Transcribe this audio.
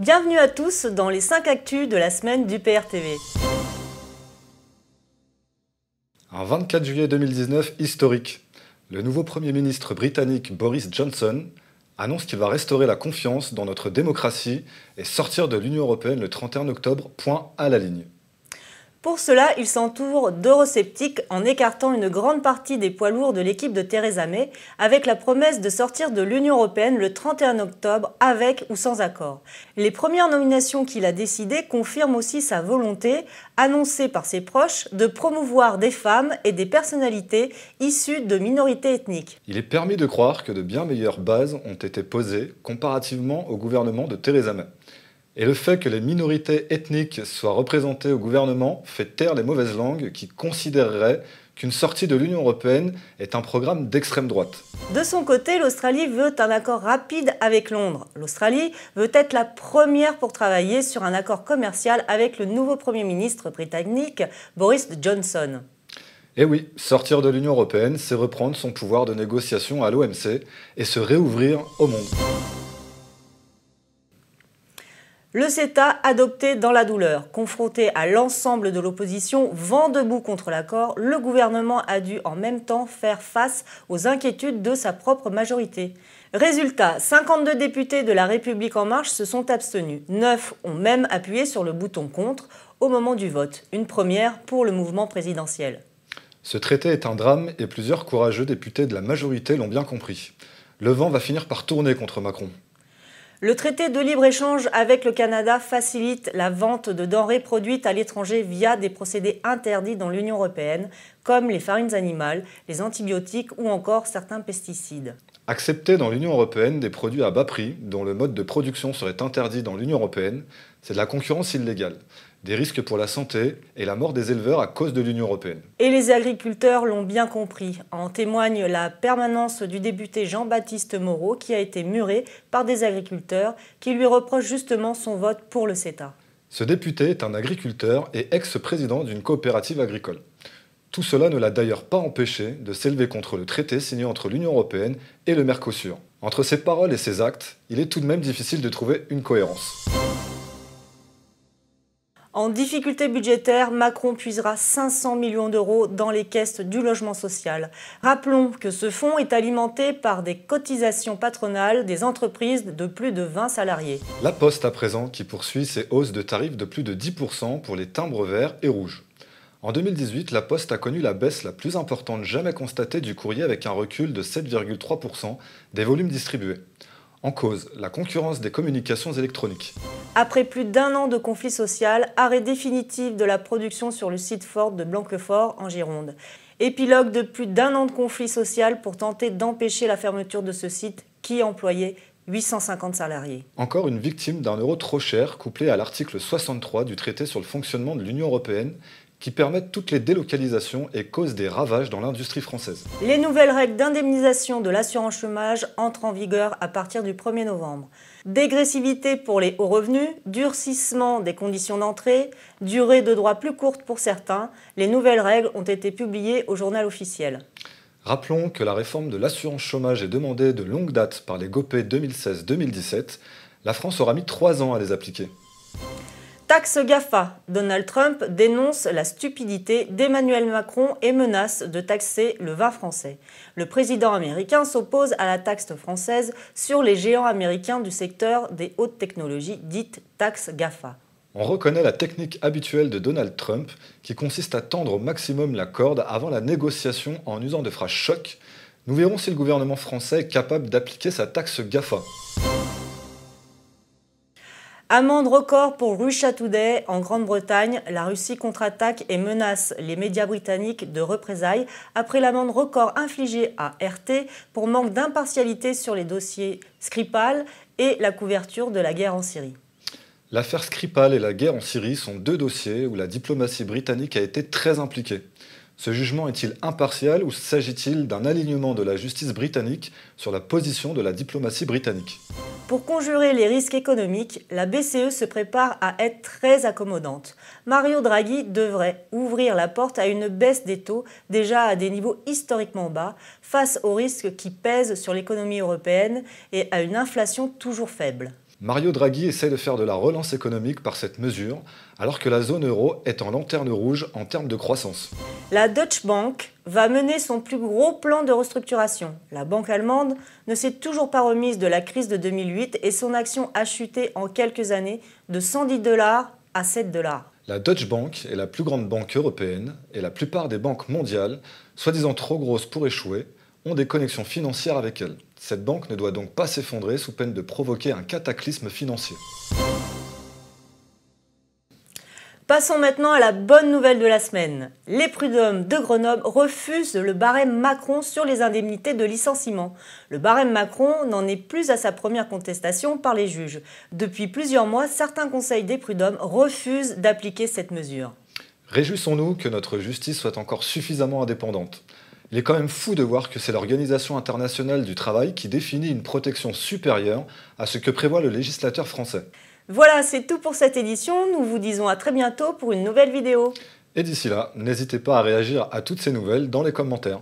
Bienvenue à tous dans les 5 actus de la semaine du PRTV. Un 24 juillet 2019 historique. Le nouveau Premier ministre britannique Boris Johnson annonce qu'il va restaurer la confiance dans notre démocratie et sortir de l'Union européenne le 31 octobre, point à la ligne. Pour cela, il s'entoure d'eurosceptiques en écartant une grande partie des poids lourds de l'équipe de Theresa May avec la promesse de sortir de l'Union européenne le 31 octobre avec ou sans accord. Les premières nominations qu'il a décidées confirment aussi sa volonté, annoncée par ses proches, de promouvoir des femmes et des personnalités issues de minorités ethniques. Il est permis de croire que de bien meilleures bases ont été posées comparativement au gouvernement de Theresa May. Et le fait que les minorités ethniques soient représentées au gouvernement fait taire les mauvaises langues qui considéreraient qu'une sortie de l'Union européenne est un programme d'extrême droite. De son côté, l'Australie veut un accord rapide avec Londres. L'Australie veut être la première pour travailler sur un accord commercial avec le nouveau Premier ministre britannique Boris Johnson. Et eh oui, sortir de l'Union européenne, c'est reprendre son pouvoir de négociation à l'OMC et se réouvrir au monde. Le CETA, adopté dans la douleur, confronté à l'ensemble de l'opposition, vent debout contre l'accord, le gouvernement a dû en même temps faire face aux inquiétudes de sa propre majorité. Résultat, 52 députés de la République en marche se sont abstenus. 9 ont même appuyé sur le bouton contre au moment du vote, une première pour le mouvement présidentiel. Ce traité est un drame et plusieurs courageux députés de la majorité l'ont bien compris. Le vent va finir par tourner contre Macron. Le traité de libre-échange avec le Canada facilite la vente de denrées produites à l'étranger via des procédés interdits dans l'Union européenne, comme les farines animales, les antibiotiques ou encore certains pesticides. Accepter dans l'Union européenne des produits à bas prix, dont le mode de production serait interdit dans l'Union européenne, c'est de la concurrence illégale des risques pour la santé et la mort des éleveurs à cause de l'Union européenne. Et les agriculteurs l'ont bien compris. En témoigne la permanence du député Jean-Baptiste Moreau qui a été muré par des agriculteurs qui lui reprochent justement son vote pour le CETA. Ce député est un agriculteur et ex-président d'une coopérative agricole. Tout cela ne l'a d'ailleurs pas empêché de s'élever contre le traité signé entre l'Union européenne et le Mercosur. Entre ses paroles et ses actes, il est tout de même difficile de trouver une cohérence. En difficulté budgétaire, Macron puisera 500 millions d'euros dans les caisses du logement social. Rappelons que ce fonds est alimenté par des cotisations patronales des entreprises de plus de 20 salariés. La Poste à présent qui poursuit ses hausses de tarifs de plus de 10% pour les timbres verts et rouges. En 2018, la Poste a connu la baisse la plus importante jamais constatée du courrier avec un recul de 7,3% des volumes distribués. En cause, la concurrence des communications électroniques. Après plus d'un an de conflit social, arrêt définitif de la production sur le site Ford de Blanquefort en Gironde. Épilogue de plus d'un an de conflit social pour tenter d'empêcher la fermeture de ce site qui employait 850 salariés. Encore une victime d'un euro trop cher couplé à l'article 63 du traité sur le fonctionnement de l'Union européenne qui permettent toutes les délocalisations et causent des ravages dans l'industrie française. Les nouvelles règles d'indemnisation de l'assurance chômage entrent en vigueur à partir du 1er novembre. Dégressivité pour les hauts revenus, durcissement des conditions d'entrée, durée de droit plus courte pour certains, les nouvelles règles ont été publiées au journal officiel. Rappelons que la réforme de l'assurance chômage est demandée de longue date par les GOPÉ 2016-2017. La France aura mis trois ans à les appliquer. Taxe GAFA. Donald Trump dénonce la stupidité d'Emmanuel Macron et menace de taxer le vin français. Le président américain s'oppose à la taxe française sur les géants américains du secteur des hautes technologies, dite taxe GAFA. On reconnaît la technique habituelle de Donald Trump qui consiste à tendre au maximum la corde avant la négociation en usant de phrases choc. Nous verrons si le gouvernement français est capable d'appliquer sa taxe GAFA. Amende record pour Russia Today en Grande-Bretagne. La Russie contre-attaque et menace les médias britanniques de représailles après l'amende record infligée à RT pour manque d'impartialité sur les dossiers Skripal et la couverture de la guerre en Syrie. L'affaire Skripal et la guerre en Syrie sont deux dossiers où la diplomatie britannique a été très impliquée. Ce jugement est-il impartial ou s'agit-il d'un alignement de la justice britannique sur la position de la diplomatie britannique? Pour conjurer les risques économiques, la BCE se prépare à être très accommodante. Mario Draghi devrait ouvrir la porte à une baisse des taux déjà à des niveaux historiquement bas face aux risques qui pèsent sur l'économie européenne et à une inflation toujours faible. Mario Draghi essaie de faire de la relance économique par cette mesure, alors que la zone euro est en lanterne rouge en termes de croissance. La Deutsche Bank va mener son plus gros plan de restructuration. La banque allemande ne s'est toujours pas remise de la crise de 2008 et son action a chuté en quelques années de 110 dollars à 7 dollars. La Deutsche Bank est la plus grande banque européenne et la plupart des banques mondiales, soi-disant trop grosses pour échouer, ont des connexions financières avec elle. Cette banque ne doit donc pas s'effondrer sous peine de provoquer un cataclysme financier. Passons maintenant à la bonne nouvelle de la semaine. Les prud'hommes de Grenoble refusent le barème Macron sur les indemnités de licenciement. Le barème Macron n'en est plus à sa première contestation par les juges. Depuis plusieurs mois, certains conseils des prud'hommes refusent d'appliquer cette mesure. Réjouissons-nous que notre justice soit encore suffisamment indépendante. Il est quand même fou de voir que c'est l'Organisation internationale du travail qui définit une protection supérieure à ce que prévoit le législateur français. Voilà, c'est tout pour cette édition. Nous vous disons à très bientôt pour une nouvelle vidéo. Et d'ici là, n'hésitez pas à réagir à toutes ces nouvelles dans les commentaires.